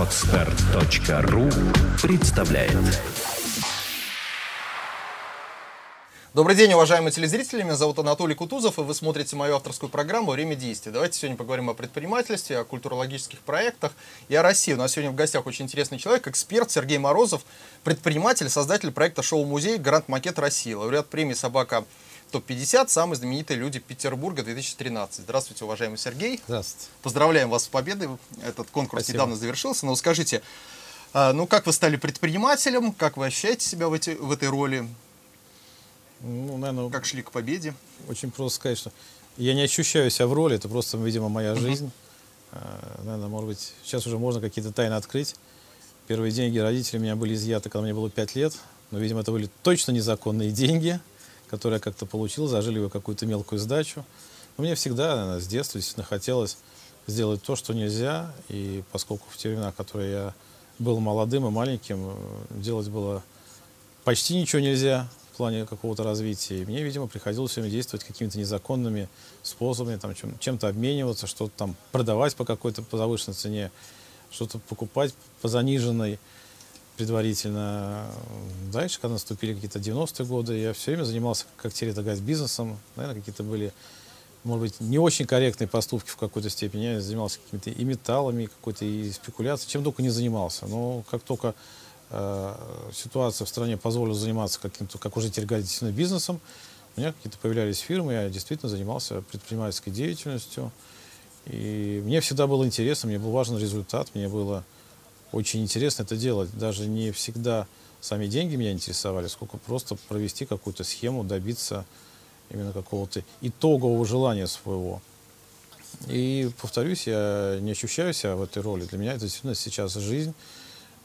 Отстар.ру представляет Добрый день, уважаемые телезрители. Меня зовут Анатолий Кутузов, и вы смотрите мою авторскую программу «Время действия». Давайте сегодня поговорим о предпринимательстве, о культурологических проектах и о России. У нас сегодня в гостях очень интересный человек, эксперт Сергей Морозов, предприниматель, создатель проекта «Шоу-музей. Гранд Макет России», лауреат премии «Собака ТОП-50», самые знаменитые люди Петербурга 2013. Здравствуйте, уважаемый Сергей. Здравствуйте. Поздравляем вас с победой. Этот конкурс Спасибо. недавно завершился. Но скажите, а, ну как вы стали предпринимателем, как вы ощущаете себя в, эти, в этой роли, Ну, наверное, как шли к победе? очень просто сказать, что я не ощущаю себя в роли, это просто, видимо, моя жизнь. Наверное, может быть, сейчас уже можно какие-то тайны открыть. Первые деньги родителей у меня были изъяты, когда мне было 5 лет. Но, видимо, это были точно незаконные деньги, которые я как-то получил, зажили вы какую-то мелкую сдачу. Но мне всегда, наверное, с детства действительно хотелось сделать то, что нельзя. И поскольку в те времена, в которые я был молодым и маленьким, э, делать было почти ничего нельзя в плане какого-то развития. И мне, видимо, приходилось все время действовать какими-то незаконными способами, там, чем, чем-то обмениваться, что-то там продавать по какой-то завышенной цене, что-то покупать по заниженной предварительно. Дальше, когда наступили какие-то 90-е годы, я все время занимался, как теперь это говорить, бизнесом. Наверное, какие-то были, может быть, не очень корректные поступки в какой-то степени. Я занимался какими-то и металлами, и какой-то и спекуляцией, чем только не занимался. Но как только э, ситуация в стране позволила заниматься каким-то, как уже теперь бизнесом, у меня какие-то появлялись фирмы, я действительно занимался предпринимательской деятельностью. И мне всегда было интересно, мне был важен результат, мне было очень интересно это делать. Даже не всегда сами деньги меня интересовали, сколько просто провести какую-то схему, добиться именно какого-то итогового желания своего. И, повторюсь, я не ощущаю себя в этой роли. Для меня это действительно сейчас жизнь,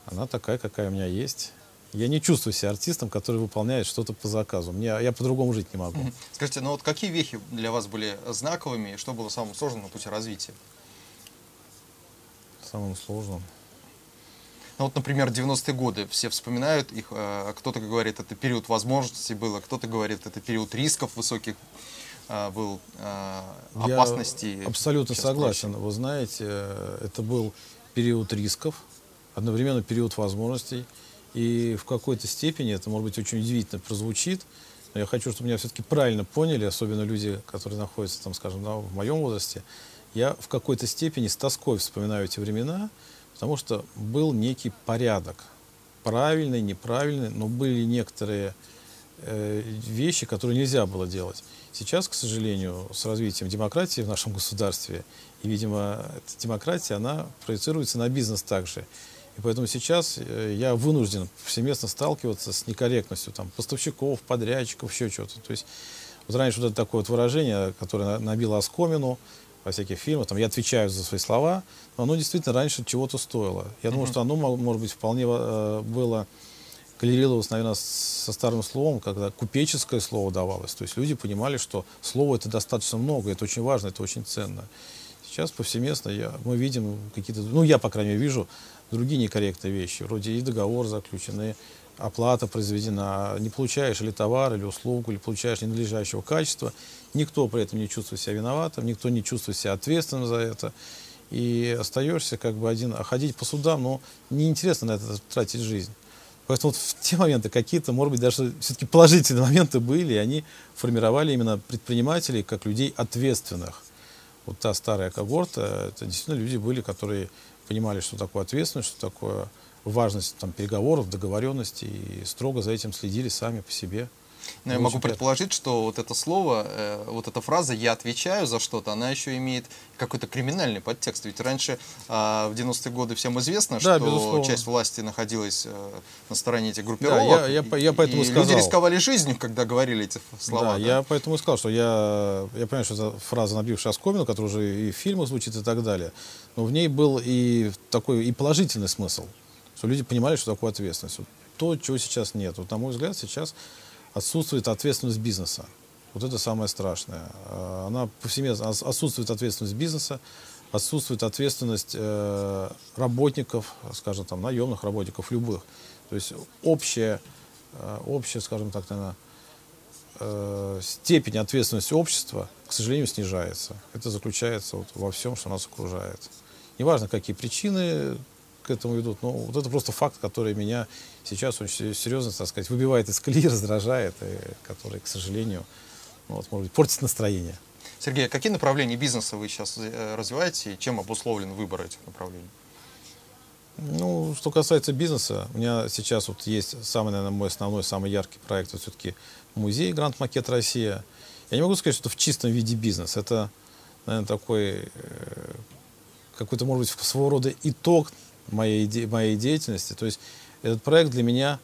она такая, какая у меня есть. Я не чувствую себя артистом, который выполняет что-то по заказу. Мне, я по-другому жить не могу. Скажите, ну вот какие вехи для вас были знаковыми и что было самым сложным на пути развития? Самым сложным. Ну вот, например, 90-е годы, все вспоминают их, э, кто-то говорит, это период возможностей был, а кто-то говорит, это период рисков высоких э, был, э, Я опасностей. абсолютно и всем согласен. прочим. Вы знаете, это был период рисков, одновременно период возможностей. И в какой-то степени, это может быть очень удивительно прозвучит, но я хочу, чтобы меня все-таки правильно поняли, особенно люди, которые находятся, там, скажем, да, в моем возрасте. Я в какой-то степени с тоской вспоминаю эти времена, потому что был некий порядок. Правильный, неправильный, но были некоторые э, вещи, которые нельзя было делать. Сейчас, к сожалению, с развитием демократии в нашем государстве, и, видимо, эта демократия, она проецируется на бизнес также. И поэтому сейчас э, я вынужден повсеместно сталкиваться с некорректностью там, поставщиков, подрядчиков, еще чего-то. То есть вот раньше вот это такое вот выражение, которое на- набило оскомину во всяких фильмах, там, я отвечаю за свои слова, но оно действительно раньше чего-то стоило. Я думаю, что оно, мо- может быть, вполне э, было коррелировалось, наверное, со старым словом, когда купеческое слово давалось. То есть люди понимали, что слово это достаточно много, это очень важно, это очень ценно. Сейчас повсеместно я, мы видим какие-то, ну я, по крайней мере, вижу другие некорректные вещи, вроде и договор заключен, и оплата произведена, не получаешь или товар, или услугу, или получаешь ненадлежащего качества, никто при этом не чувствует себя виноватым, никто не чувствует себя ответственным за это, и остаешься как бы один, а ходить по судам, ну, неинтересно на это тратить жизнь. Поэтому вот в те моменты какие-то, может быть, даже все-таки положительные моменты были, и они формировали именно предпринимателей как людей ответственных. Вот та старая когорта, это действительно люди были, которые понимали, что такое ответственность, что такое важность там, переговоров, договоренности, и строго за этим следили сами по себе. Но я Было могу предположить, что вот это слово, э, вот эта фраза «я отвечаю за что-то», она еще имеет какой-то криминальный подтекст. Ведь раньше, а, в 90-е годы, всем известно, Да, что безусловно. часть власти находилась э, на стороне этих группировок. я- я по- я поэтому и и люди сказал. рисковали жизнью, когда говорили эти слова. да, я поэтому и сказал, что я, я понимаю, что это фраза, набившая оскомину, которая уже и в фильмах звучит и так далее, но в ней был и такой и положительный смысл, что люди понимали, что такое ответственность. Вот то, чего сейчас нет. Вот, на мой взгляд, сейчас отсутствует ответственность бизнеса. Вот это самое страшное. А, Она повсеместно отсутствует ответственность бизнеса, отсутствует ответственность э, работников, скажем, там, наемных работников, любых. То есть общая, э, общая, скажем так, наверное, э, степень ответственности общества, к сожалению, снижается. Это заключается вот во всем, что нас окружает. Неважно, какие причины к этому идут. Ну, вот это просто факт, который меня сейчас очень серьезно, так сказать, выбивает из колеи, раздражает, и который, к сожалению, ну, вот, может быть, портит настроение. Сергей, а какие направления бизнеса вы сейчас э, развиваете и чем обусловлен выбор этих направлений? Ну, что касается бизнеса, у меня сейчас вот есть самый, наверное, мой основной, самый яркий проект, это все-таки музей Гранд Макет Россия. Я не могу сказать, что это в чистом виде бизнес. Это, наверное, такой э, какой-то, может быть, своего рода итог моей, моей деятельности. То есть этот проект для меня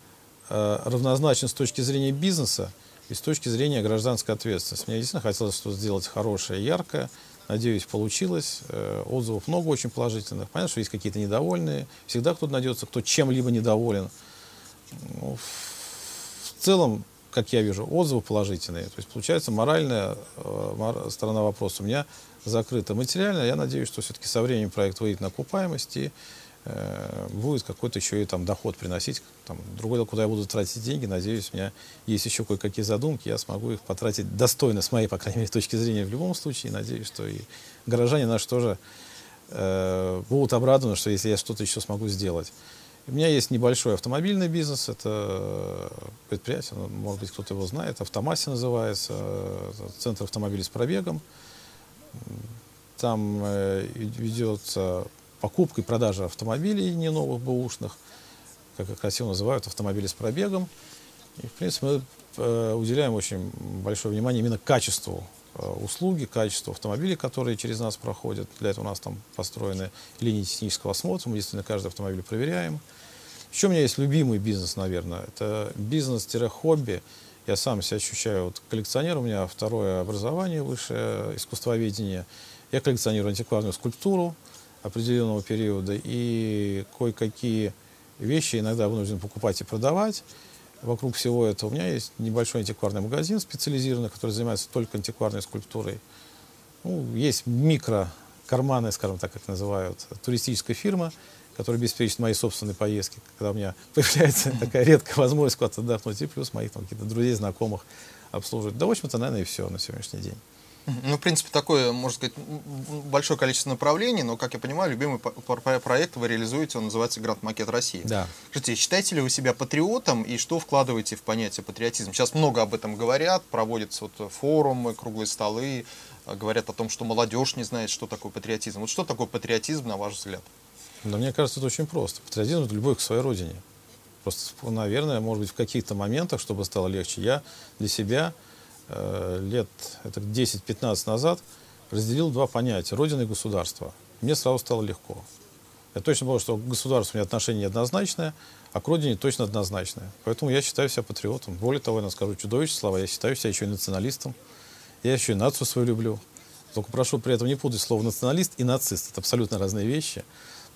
э, равнозначен с точки зрения бизнеса и с точки зрения гражданской ответственности. Мне действительно хотелось что сделать хорошее, яркое. Надеюсь, получилось. Э, отзывов много очень положительных. Понятно, что есть какие-то недовольные. Всегда кто-то найдется, кто чем-либо недоволен. Ну, в целом, как я вижу, отзывы положительные. То есть, получается, моральная э, сторона вопроса у меня закрыта. Материально, я надеюсь, что все-таки со временем проект выйдет на окупаемость и будет какой-то еще и там доход приносить. Там, другое, куда я буду тратить деньги, надеюсь, у меня есть еще кое-какие задумки, я смогу их потратить достойно, с моей, по крайней мере, точки зрения в любом случае. Надеюсь, что и горожане наши тоже э, будут обрадованы, что если я что-то еще смогу сделать. У меня есть небольшой автомобильный бизнес, это предприятие, ну, может быть, кто-то его знает, Автомасси называется, центр автомобилей с пробегом. Там э, ведется покупка и продажа автомобилей не новых, бэушных, как их красиво называют, автомобили с пробегом. И, в принципе, мы э, уделяем очень большое внимание именно качеству э, услуги, качеству автомобилей, которые через нас проходят. Для этого у нас там построены линии технического осмотра, мы действительно каждый автомобиль проверяем. Еще у меня есть любимый бизнес, наверное, это бизнес-хобби. Я сам себя ощущаю вот, коллекционер, у меня второе образование, высшее искусствоведение. Я коллекционирую антикварную скульптуру определенного периода и кое-какие вещи иногда вынужден покупать и продавать. Вокруг всего этого у меня есть небольшой антикварный магазин специализированный, который занимается только антикварной скульптурой. Ну, есть микро карманы, скажем так, как называют, туристическая фирма, который обеспечит мои собственные поездки, когда у меня появляется такая редкая возможность куда-то отдохнуть, и плюс моих там, каких-то друзей, знакомых обслуживать. Да, в общем-то, наверное, и все на сегодняшний день. Ну, в принципе, такое, можно сказать, большое количество направлений, но, как я понимаю, любимый проект вы реализуете, он называется «Гранд Макет России». Да. Скажите, считаете ли вы себя патриотом и что вкладываете в понятие патриотизм? Сейчас много об этом говорят, проводятся вот форумы, круглые столы, говорят о том, что молодежь не знает, что такое патриотизм. Вот что такое патриотизм, на ваш взгляд? Но мне кажется, это очень просто. Патриотизм — это любовь к своей родине. Просто, наверное, может быть, в каких-то моментах, чтобы стало легче, я для себя лет это 10-15 назад разделил два понятия — родина и государство. Мне сразу стало легко. Я точно понял, что к государству у меня отношение однозначное, а к родине точно однозначное. Поэтому я считаю себя патриотом. Более того, я скажу чудовищные слова, я считаю себя еще и националистом. Я еще и нацию свою люблю. Только прошу при этом не путать слово националист и нацист. Это абсолютно разные вещи.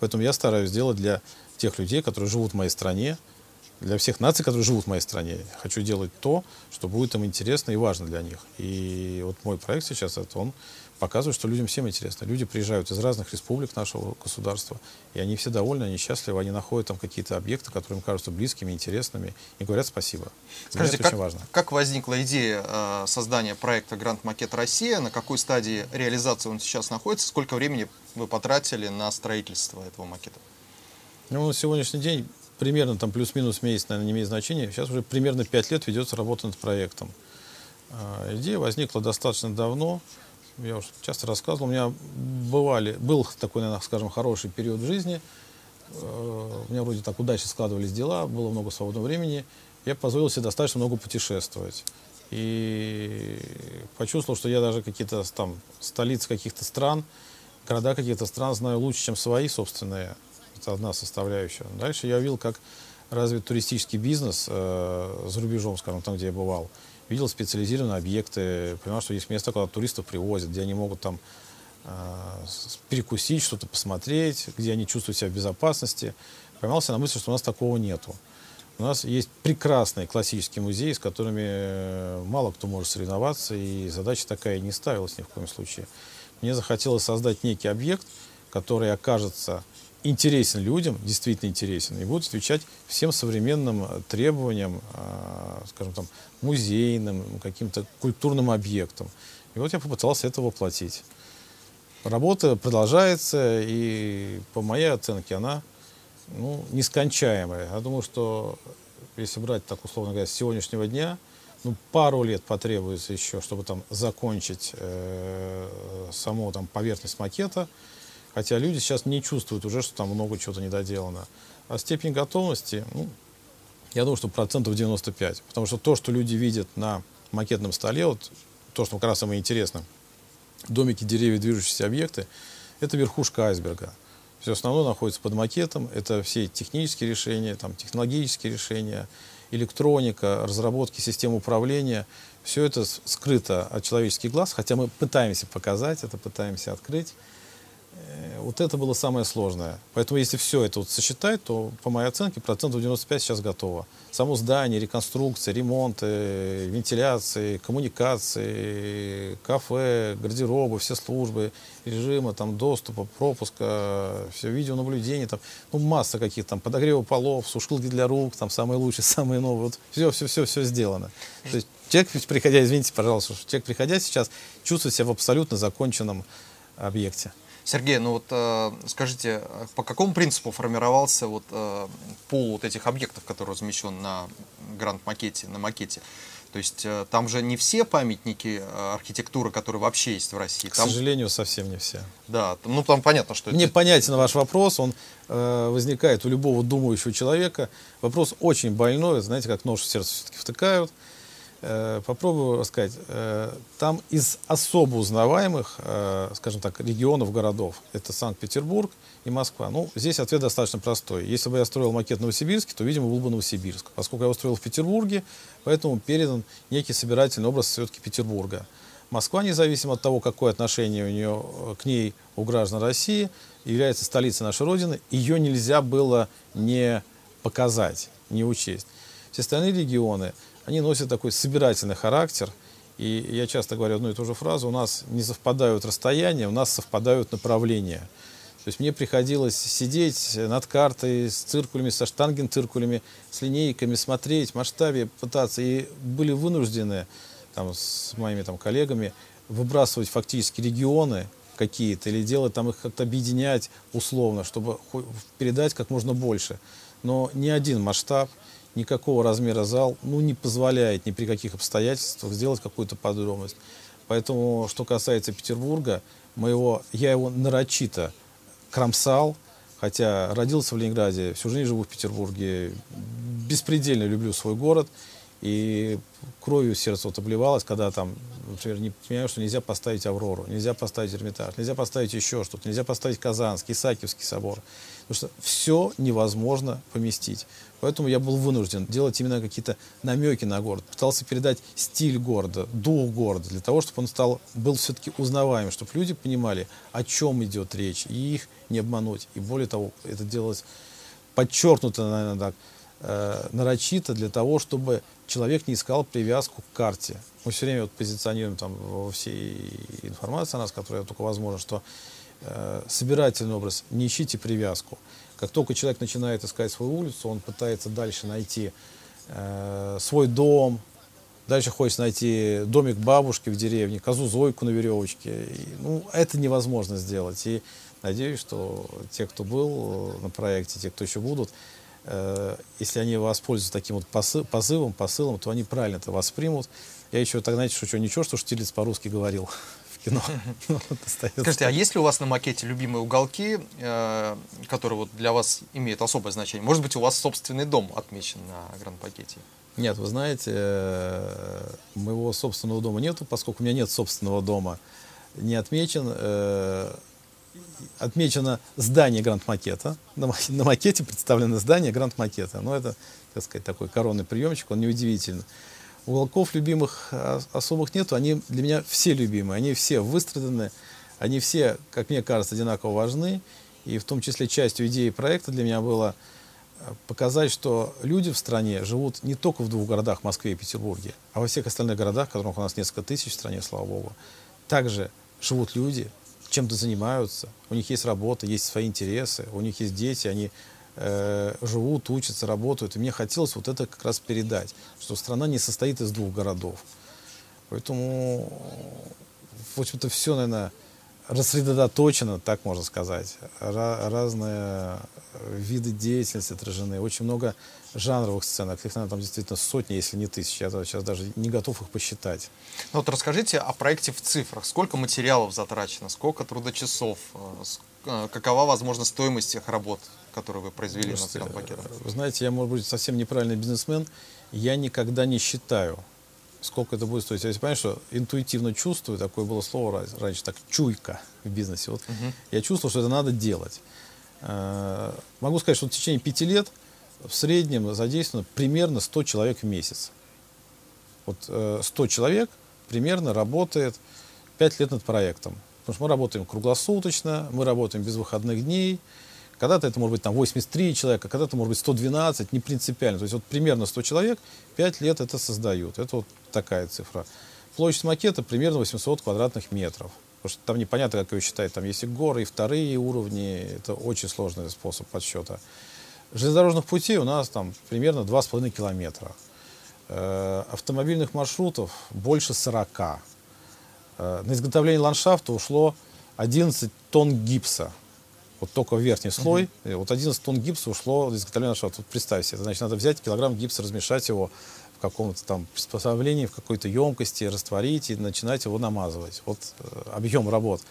Поэтому я стараюсь сделать для тех людей, которые живут в моей стране, для всех наций, которые живут в моей стране. Хочу делать то, что будет им интересно и важно для них. И вот мой проект сейчас, это он показывает, что людям всем интересно. Люди приезжают из разных республик нашего государства, и они все довольны, они счастливы, они находят там какие-то объекты, которые им кажутся близкими, интересными, и говорят спасибо. Скажите, как, важно. как возникла идея э, создания проекта «Гранд Макет Россия», на какой стадии реализации он сейчас находится, сколько времени вы потратили на строительство этого макета? Ну, на сегодняшний день примерно там плюс-минус месяц, наверное, не имеет значения. Сейчас уже примерно 5 лет ведется работа над проектом. Э, идея возникла достаточно давно я уже часто рассказывал, у меня бывали, был такой, наверное, скажем, хороший период в жизни. Э, у меня вроде так удачно складывались дела, было много свободного времени. Я позволил себе достаточно много путешествовать. И почувствовал, что я даже какие-то там столицы каких-то стран, города каких-то стран знаю лучше, чем свои собственные. Это одна составляющая. Дальше я увидел, как развит туристический бизнес э, за рубежом, скажем, там, где я бывал видел специализированные объекты, понимал, что есть места, куда туристов привозят, где они могут там э, перекусить, что-то посмотреть, где они чувствуют себя в безопасности. Поймался на мысли, что у нас такого нету. У нас есть прекрасные классические музеи, с которыми э, мало кто может соревноваться, и задача такая не ставилась ни в коем случае. Мне захотелось создать некий объект, который окажется интересен людям, действительно интересен, и будет отвечать всем современным э, требованиям, э, скажем там, музейным, каким-то культурным объектам. И вот я попытался это воплотить. Работа продолжается, и по моей оценке она ну, нескончаемая. Я думаю, что если брать, так условно говоря, с сегодняшнего дня, ну, пару лет потребуется еще, чтобы там закончить э, саму там поверхность макета, хотя люди сейчас не чувствуют уже, что там много чего-то недоделано. А степень готовности, ну, я думаю, что процентов 95, потому что то, что люди видят на макетном столе, вот то, что как раз самое интересное, домики, деревья, движущиеся объекты, это верхушка айсберга. Все основное находится под макетом, это все технические решения, там, технологические решения, электроника, разработки систем управления. Все это скрыто от человеческих глаз, хотя мы пытаемся показать это, пытаемся открыть. Э, вот это было самое сложное. Поэтому если все это вот сосчитать, то, по моей оценке, процентов 95 сейчас готово. Само здание, реконструкция, ремонты, вентиляции, коммуникации, кафе, гардеробы, все службы, режимы там, доступа, пропуска, все видеонаблюдение, там, ну, масса каких-то там, подогрева полов, сушилки для рук, там, самые лучшие, самые новые. Вот все, все, все, все сделано. То есть человек, приходя, извините, пожалуйста, человек, приходя сейчас, чувствует себя в абсолютно законченном объекте. Сергей, ну вот э, скажите, по какому принципу формировался вот э, пул вот этих объектов, который размещен на гранд-макете, на макете? То есть э, там же не все памятники архитектуры, которые вообще есть в России. К там... сожалению, совсем не все. Да, ну там понятно, что Мне это... понятен ваш вопрос, он э, возникает у любого думающего человека. Вопрос очень больной, знаете, как нож в сердце все-таки втыкают. Э, попробую рассказать. Э, там из особо узнаваемых, э, скажем так, регионов, городов, это Санкт-Петербург и Москва. Ну, здесь ответ достаточно простой. Если бы я строил макет в Новосибирске, то, видимо, был бы Новосибирск. Поскольку я его строил в Петербурге, поэтому передан некий собирательный образ все-таки Петербурга. Москва, независимо от того, какое отношение у нее к ней у граждан России, является столицей нашей Родины, ее нельзя было не показать, не учесть. Все остальные регионы они носят такой собирательный характер. И я часто говорю одну и ту же фразу, у нас не совпадают расстояния, у нас совпадают направления. То есть мне приходилось сидеть над картой с циркулями, со штангенциркулями, с линейками, смотреть масштабе, пытаться. И были вынуждены там, с моими там, коллегами выбрасывать фактически регионы какие-то или делать там их как-то объединять условно, чтобы передать как можно больше. Но ни один масштаб, никакого размера зал ну, не позволяет ни при каких обстоятельствах сделать какую-то подробность. Поэтому, что касается Петербурга, моего, я его нарочито кромсал, хотя родился в Ленинграде, всю жизнь живу в Петербурге, беспредельно люблю свой город, и кровью сердце вот обливалось, когда там, например, не понимаю, что нельзя поставить Аврору, нельзя поставить Эрмитаж, нельзя поставить еще что-то, нельзя поставить Казанский, Исаакиевский собор. Потому что все невозможно поместить. Поэтому я был вынужден делать именно какие-то намеки на город. Пытался передать стиль города, дух города, для того, чтобы он стал, был все-таки узнаваемым, чтобы люди понимали, о чем идет речь, и их не обмануть. И более того, это делалось подчеркнуто, наверное, так, э, нарочито для того, чтобы человек не искал привязку к карте. Мы все время вот позиционируем там во всей информации о нас, которая только возможно, что э, собирательный образ, не ищите привязку. Как только человек начинает искать свою улицу, он пытается дальше найти э, свой дом, дальше хочет найти домик бабушки в деревне, козу Зойку на веревочке. И, ну, это невозможно сделать. И надеюсь, что те, кто был на проекте, те, кто еще будут, э, если они воспользуются таким вот позывом, посылом, то они правильно это воспримут. Я еще так, знаете, шучу, ничего, что Штирлиц по-русски говорил кино. Ну, Скажите, а есть ли у вас на макете любимые уголки, э, которые вот для вас имеют особое значение? Может быть, у вас собственный дом отмечен на гранд-пакете? Нет, вы знаете, э, моего собственного дома нету, поскольку у меня нет собственного дома. Не отмечен. Э, отмечено здание гранд-макета. На, на макете представлено здание гранд-макета. Но это, так сказать, такой коронный приемчик, он неудивительный. Уголков любимых особых нету, они для меня все любимые, они все выстраданы, они все, как мне кажется, одинаково важны. И в том числе частью идеи проекта для меня было э, показать, что люди в стране живут не только в двух городах, Москве и Петербурге, а во всех остальных городах, которых у нас несколько тысяч в стране, слава богу. Также живут люди, чем-то занимаются, у них есть работа, есть свои интересы, у них есть дети, они э, живут, учатся, работают. И мне хотелось вот это как раз передать, что страна не состоит из двух городов. Поэтому, в общем-то, все, наверное, рассредоточено, так можно сказать. Ра- разные виды деятельности отражены. Очень много жанровых сценок. Их, наверное, там действительно сотни, если не тысячи. Я сейчас даже не готов их посчитать. Ну вот расскажите о проекте в цифрах. Сколько материалов затрачено, сколько трудочасов, э, какова, возможно, стоимость тех работ, которые вы произвели Слушайте, пакетом? Вы знаете, я, может быть, совсем неправильный бизнесмен. Я никогда не считаю, сколько это будет стоить. Я понимаю, что интуитивно чувствую, такое было слово раньше, так, чуйка в бизнесе. Вот я чувствовал, что это надо делать. Э, Могу сказать, что в течение пяти лет в среднем задействовано примерно 100 человек в месяц. Вот э, 100 человек примерно работает 5 лет над проектом. Потому что мы работаем круглосуточно, мы работаем без выходных дней. Когда-то это может быть там 83 человека, когда-то может быть 112, не принципиально. То есть вот примерно 100 человек 5 лет это создают. Это вот такая цифра. Площадь макета примерно 800 квадратных метров. Потому что там непонятно, как ее считать. Там есть и горы, и вторые уровни. Это очень сложный способ подсчета. Железнодорожных путей у нас там примерно 2,5 километра. Э, автомобильных маршрутов больше 40. Э, на изготовление ландшафта ушло 11 тонн гипса. Вот только верхний слой. И Вот 11 тонн гипса ушло на изготовление ландшафта. Вот представьте себе. Значит, надо взять килограмм гипса, размешать его в каком-то там приспособлении, в какой-то емкости, растворить и начинать его намазывать. Вот э, объем работ.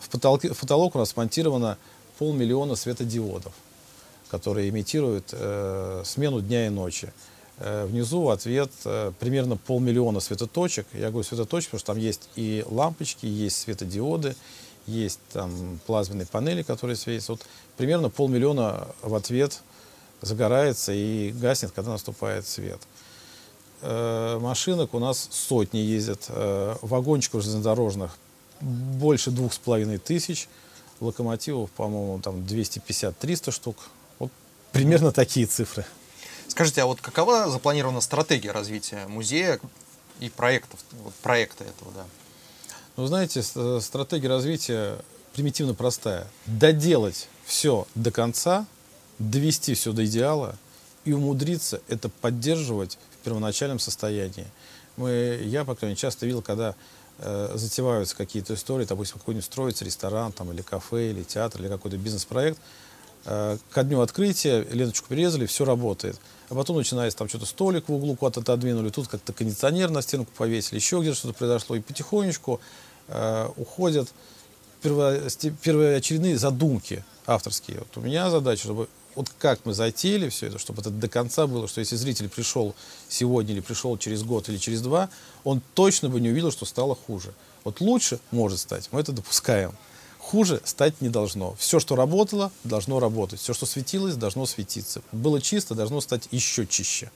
В, потолке- в потолок у нас смонтировано полмиллиона светодиодов, которые имитируют э, смену дня и ночи. Э, внизу ответ э, примерно полмиллиона светоточек. Я говорю светоточек, потому что там есть и лампочки, есть светодиоды, есть там плазменные панели, которые светятся. Вот примерно полмиллиона в ответ загорается и гаснет, когда наступает свет. Э, машинок у нас сотни ездят, вагончиков железнодорожных больше двух с половиной тысяч, локомотивов, по-моему, там 250-300 штук. Вот примерно такие цифры. Скажите, а вот какова запланирована стратегия развития музея и проектов, проекта этого, да? Ну, знаете, э, стратегия развития примитивно простая. Доделать все до конца, довести все до идеала и умудриться это поддерживать в первоначальном состоянии. Мы, я, по крайней мере, часто видел, когда э, затеваются какие-то истории, допустим, какой-нибудь строится ресторан там, или кафе, или театр, или какой-то бизнес-проект, ко дню открытия ленточку перерезали, все работает. А потом начинается там что-то столик в углу куда-то отодвинули, тут как-то кондиционер на стенку повесили, еще где-то что-то произошло. И потихонечку э, уходят первоочередные задумки авторские. Вот у меня задача, чтобы вот как мы затеяли все это, чтобы это до конца было, что если зритель пришел сегодня или пришел через год или через два, он точно бы не увидел, что стало хуже. Вот лучше может стать, мы это допускаем. Хуже стать не должно. Все, что работало, должно работать. Все, что светилось, должно светиться. Было чисто, должно стать еще чище.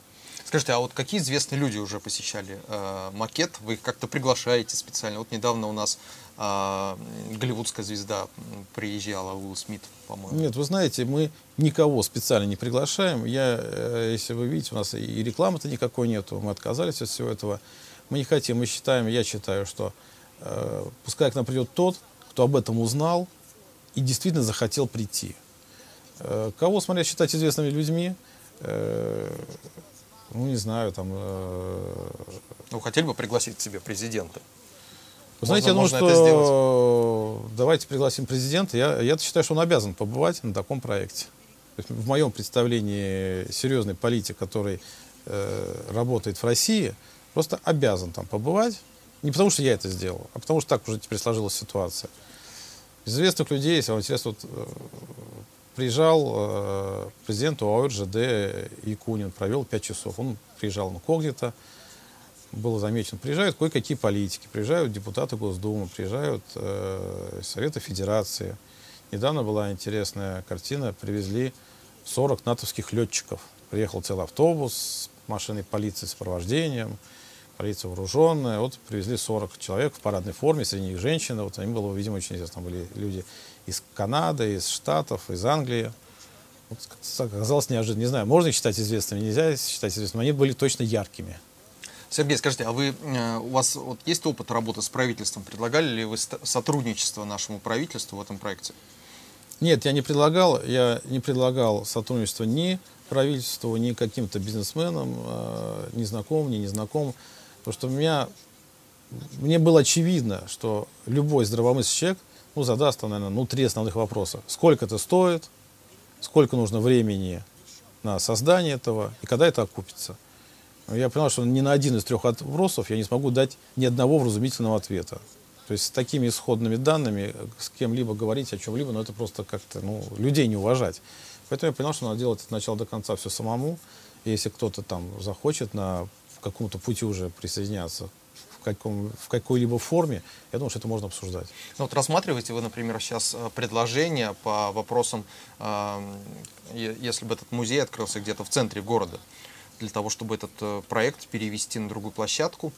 Скажите, а вот какие известные люди уже посещали э, макет? Вы их как-то приглашаете специально? Вот недавно у нас э, голливудская звезда приезжала, Уилл Смит, по-моему. Нет, вы знаете, мы никого специально не приглашаем. Я, э, если вы видите, у нас и рекламы-то никакой нету. Мы отказались от всего этого. Мы не хотим, мы считаем, я считаю, что э, пускай к нам придет тот, кто об этом узнал и действительно захотел прийти. Э, кого, смотря считать известными людьми, э, ну, не знаю, там... э, Ну, хотели бы пригласить к себе президента? Вы знаете, я думаю, что давайте пригласим президента. Я, я считаю, что он обязан побывать на таком проекте. В моем представлении серьезный политик, который э, работает в России, просто обязан там побывать. Не потому, что я это сделал, а потому, что так уже теперь сложилась ситуация. Из известных людей, если вам интересно, вот, э, приезжал э, президент ОАО Якунин, провел 5 часов. Он приезжал на Когнита, было замечено, приезжают кое-какие политики, приезжают депутаты Госдумы, приезжают э, Советы Федерации. Недавно была интересная картина, привезли 40 натовских летчиков. Приехал целый автобус с машиной полиции с сопровождением, полиция вооруженная. Вот привезли 40 человек в парадной форме, среди них женщины. Вот они было, видимо, очень интересно. Там были люди из Канады, из Штатов, из Англии. Вот, оказалось неожиданно. Не знаю, можно их считать известными, нельзя считать известными. Они были точно яркими. Сергей, скажите, а вы, э, у вас вот есть опыт работы с правительством? Предлагали ли вы ст- сотрудничество нашему правительству в этом проекте? Нет, я не предлагал, я не предлагал сотрудничество ни правительству, ни каким-то бизнесменам, э, ни знакомым, ни незнакомым. Потому что у меня, мне было очевидно, что любой здравомыслящий человек ну, задаст, наверное, ну, три основных вопроса. Сколько это стоит, сколько нужно времени на создание этого и когда это окупится. Я понял, что ни на один из трех вопросов я не смогу дать ни одного вразумительного ответа. То есть с такими исходными данными с кем-либо говорить о чем-либо, ну это просто как-то ну, людей не уважать. Поэтому я понял, что надо делать от начала до конца все самому. И если кто-то там захочет на каком-то пути уже присоединяться в, каком, в какой-либо форме, я думаю, что это можно обсуждать. Ну, вот рассматриваете вы, например, сейчас э, предложение по вопросам, э, если бы этот музей открылся где-то в центре города, для того, чтобы этот э, проект перевести на другую площадку,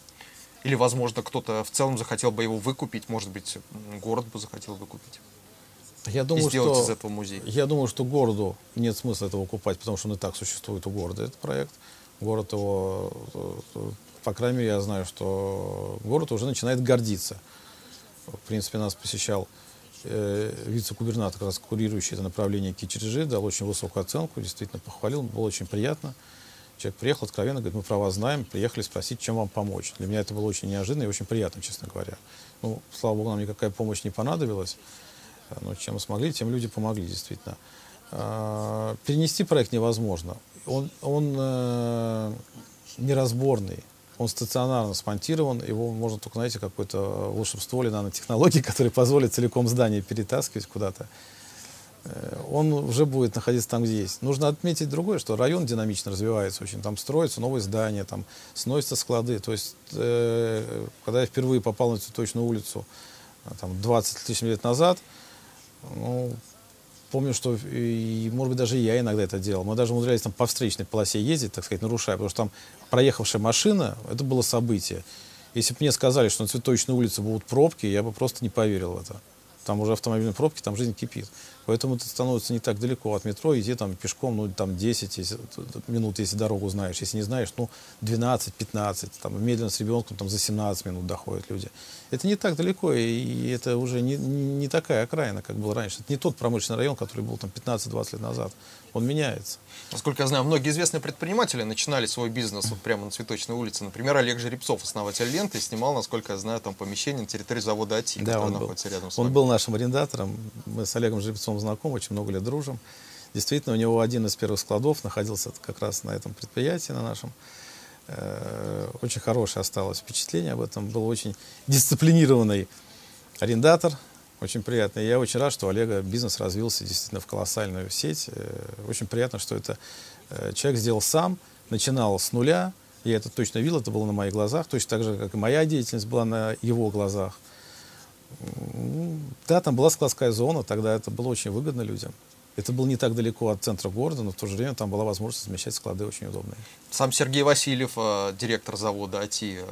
или, возможно, кто-то в целом захотел бы его выкупить, может быть, город бы захотел выкупить. Я думаю, и сделать что, из этого музей. Я думаю, что городу нет смысла этого купать, потому что он и так существует у города этот проект. Город его, по крайней мере, я знаю, что город уже начинает гордиться. В принципе, нас посещал э, вице-губернатор, как раз курирующий это направление Кичережи, дал очень высокую оценку, действительно похвалил, было очень приятно. Человек приехал откровенно, говорит, мы про вас знаем, приехали спросить, чем вам помочь. Для меня это было очень неожиданно и очень приятно, честно говоря. Ну, слава богу, нам никакая помощь не понадобилась. Но чем смогли, тем люди помогли, действительно. А, перенести проект невозможно. Он, он э, неразборный, он стационарно смонтирован, его можно только, знаете, какое-то волшебство или нанотехнологии, которые позволят целиком здание перетаскивать куда-то. Э, он уже будет находиться там, где есть. Нужно отметить другое, что район динамично развивается очень. Там строятся новые здания, там сносятся склады. То есть, э, когда я впервые попал на Цветочную улицу, э, там, 20 тысяч лет назад, ну, помню, что, и, может быть, даже я иногда это делал. Мы даже умудрялись там по встречной полосе ездить, так сказать, нарушая, потому что там проехавшая машина, это было событие. Если бы мне сказали, что на Цветочной улице будут пробки, я бы просто не поверил в это. Там уже автомобильные пробки, там жизнь кипит. Поэтому это становится не так далеко от метро, идти там пешком, ну, там 10 если, минут, если дорогу знаешь. Если не знаешь, ну, 12-15, там, медленно с ребенком там за 17 минут доходят люди. Это не так далеко, и это уже не, не такая окраина, как было раньше. Это не тот промышленный район, который был там 15-20 лет назад. Он меняется. Насколько я знаю, многие известные предприниматели начинали свой бизнес вот прямо на Цветочной улице. Например, Олег Жеребцов, основатель ленты, снимал, насколько я знаю, там помещение на территории завода АТИ, да, который он находится был. рядом с Он вами. был нашим арендатором. Мы с Олегом Жеребцовым знакомы, очень много лет дружим. Действительно, у него один из первых складов находился как раз на этом предприятии, на нашем. Э, очень хорошее осталось впечатление об этом. Был очень дисциплинированный арендатор, очень приятно. Я очень рад, что Олега бизнес развился действительно в колоссальную сеть. Э, очень приятно, что это э, человек сделал сам, начинал с нуля. Я это точно видел, это было на моих глазах, точно так же, как и моя деятельность была на его глазах. Да, там была складская зона, тогда это было очень выгодно людям. Это было не так далеко от центра города, но в то же время там была возможность размещать склады очень удобные. Сам Сергей Васильев, э, директор завода АТИ, э,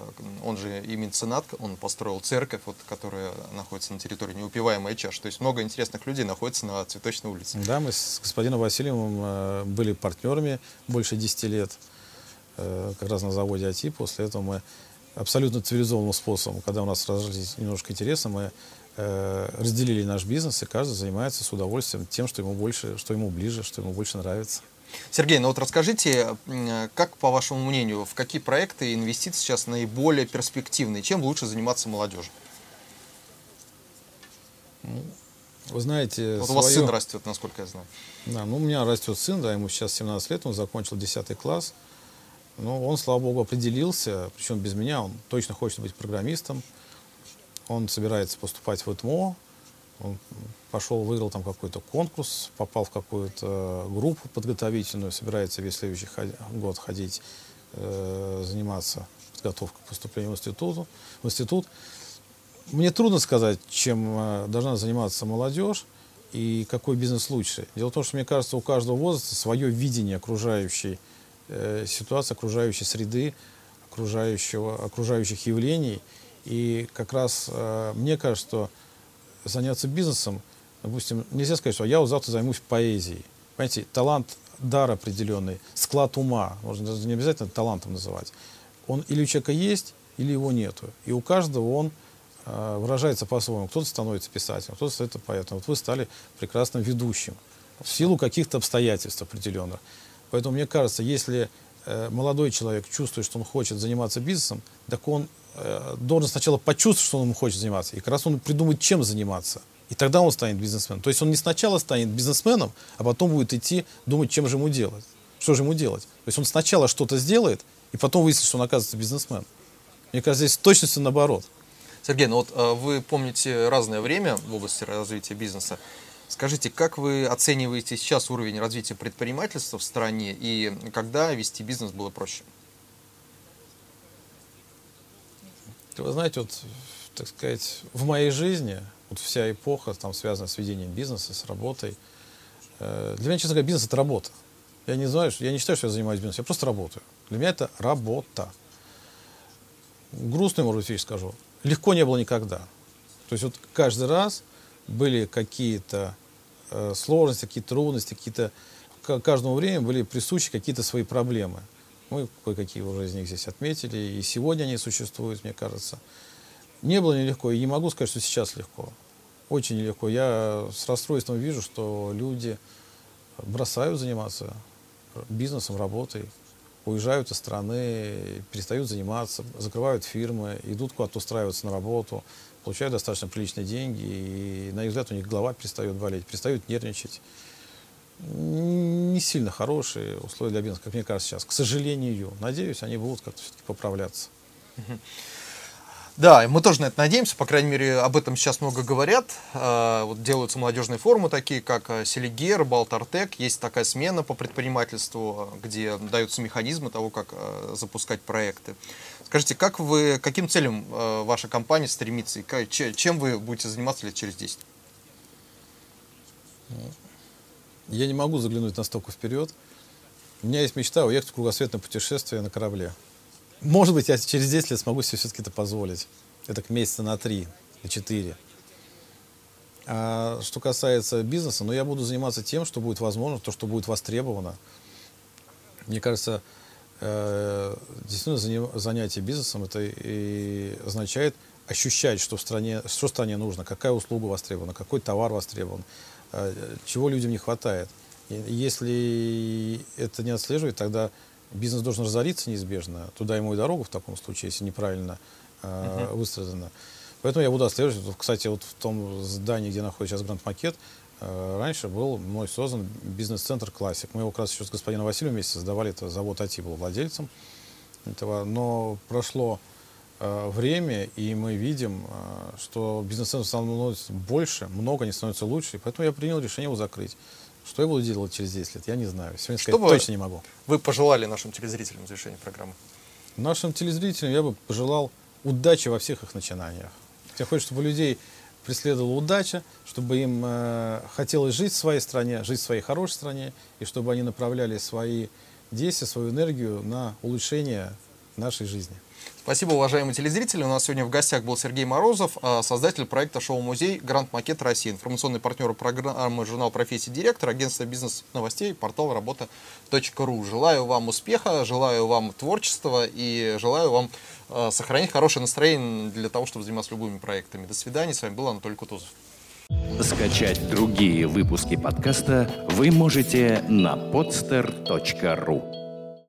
он же и меценат, он построил церковь, вот, которая находится на территории неупиваемая чаш. То есть много интересных людей находится на Цветочной улице. Да, мы с господином Васильевым э, были партнерами больше 10 лет, как раз на заводе АТИ. После этого мы абсолютно цивилизованным способом, когда у нас разжились немножко интереса, мы Э, разделили наш бизнес, и каждый занимается с удовольствием тем, что ему больше, что ему ближе, что ему больше нравится. Сергей, ну вот расскажите, как, по вашему мнению, в какие проекты инвестиции сейчас наиболее перспективные? Чем лучше заниматься молодежью? Ну, вы знаете... Вот свое... у вас сын растет, насколько я знаю. Да, ну у меня растет сын, да, ему сейчас 17 лет, он закончил 10 класс. Но он, слава богу, определился, причем без меня, он точно хочет быть программистом он собирается поступать в ИТМО, он пошел, выиграл там какой-то конкурс, попал в какую-то группу подготовительную, собирается весь следующий год ходить, э, заниматься подготовкой к поступлению в, институту, в институт. Мне трудно сказать, чем э, должна заниматься молодежь и какой бизнес лучше. Дело в том, что, мне кажется, у каждого возраста свое видение окружающей э, ситуации, окружающей среды, окружающего, окружающих явлений – и как раз э, мне кажется, что заняться бизнесом, допустим, нельзя сказать, что я вот завтра займусь поэзией. Понимаете, талант, дар определенный, склад ума, можно даже не обязательно талантом называть, он или у человека есть, или его нету. И у каждого он э, выражается по-своему. Кто-то становится писателем, кто-то становится поэтом. Вот вы стали прекрасным ведущим в силу каких-то обстоятельств определенных. Поэтому мне кажется, если э, молодой человек чувствует, что он хочет заниматься бизнесом, так он Э, должен сначала почувствовать, что он хочет заниматься, и как раз он придумает, чем заниматься. И тогда он станет бизнесменом. То есть он не сначала станет бизнесменом, а потом будет идти думать, чем же ему делать. Что же ему делать? То есть он сначала что-то сделает, и потом выяснит, что он оказывается бизнесменом. Мне кажется, здесь точности наоборот. Сергей, ну вот э, вы помните разное время в области развития бизнеса. Скажите, как вы оцениваете сейчас уровень развития предпринимательства в стране и когда вести бизнес было проще? Вы знаете, вот, так сказать, в моей жизни вот вся эпоха там связана с ведением бизнеса, с работой. Э, для меня, честно говоря, бизнес это работа. Я не знаю, я не считаю, что я занимаюсь бизнесом, я просто работаю. Для меня это работа. Грустную, может быть, вещь скажу. Легко не было никогда. То есть вот каждый раз были какие-то э, сложности, какие-то трудности, какие-то каждому времени были присущи какие-то свои проблемы. Мы кое-какие уже из них здесь отметили, и сегодня они существуют, мне кажется. Не было нелегко, и не могу сказать, что сейчас легко. Очень нелегко. Я с расстройством вижу, что люди бросают заниматься бизнесом, работой, уезжают из страны, перестают заниматься, закрывают фирмы, идут куда-то устраиваться на работу, получают достаточно приличные деньги, и, на их взгляд, у них голова перестает болеть, перестают нервничать. Не сильно хорошие условия для бизнеса, как мне кажется сейчас. К сожалению, надеюсь, они будут как-то все-таки поправляться. Да, мы тоже на это надеемся, по крайней мере, об этом сейчас много говорят. А, вот делаются молодежные форумы, такие как э, Селигер, Балтартек. Есть такая смена по предпринимательству, где даются механизмы того, как э, запускать проекты. Скажите, как вы, каким целям ваша компания стремится и чем вы будете заниматься лет через 10? Я не могу заглянуть настолько вперед. У меня есть мечта уехать в кругосветное путешествие на корабле. Может быть, я через 10 лет смогу себе все-таки это позволить. Это к месяца на 3 или 4. А что касается бизнеса, ну, я буду заниматься тем, что будет возможно, то, что будет востребовано. Мне кажется, э, действительно занятие бизнесом это и означает ощущать, что в стране, что стране нужно, какая услуга востребована, какой товар востребован, э, чего людям не хватает. И если это не отслеживать, тогда бизнес должен разориться неизбежно. Туда ему и дорогу в таком случае, если неправильно э, uh-huh. выстрадано. Поэтому я буду отслеживать. Кстати, вот в том здании, где находится сейчас Гранд Макет, э, раньше был мной создан бизнес-центр «Классик». Мы его как раз еще с господином Васильевым вместе создавали. Это завод АТИ был владельцем этого. Но прошло э, время, и мы видим, э, что бизнес-центр становится больше, много, не становится лучше. Поэтому я принял решение его закрыть. Что я буду делать через 10 лет, я не знаю. Сегодня сказать Что точно не могу. Вы пожелали нашим телезрителям в завершении программы? Нашим телезрителям я бы пожелал удачи во всех их начинаниях. Я хочу, чтобы у людей преследовала удача, чтобы им э, хотелось жить в своей стране, жить в своей хорошей стране, и чтобы они направляли свои действия, свою энергию на улучшение нашей жизни. Спасибо, уважаемые телезрители. У нас сегодня в гостях был Сергей Морозов, а, создатель проекта «Шоу-музей Гранд Макет России», информационный партнер программы «Журнал профессии директор», агентство бизнес-новостей, портал работа.ру. Желаю вам успеха, желаю вам творчества и желаю вам а, сохранить хорошее настроение для того, чтобы заниматься любыми проектами. До свидания. С вами был Анатолий Кутузов. Скачать другие выпуски подкаста вы можете на podster.ru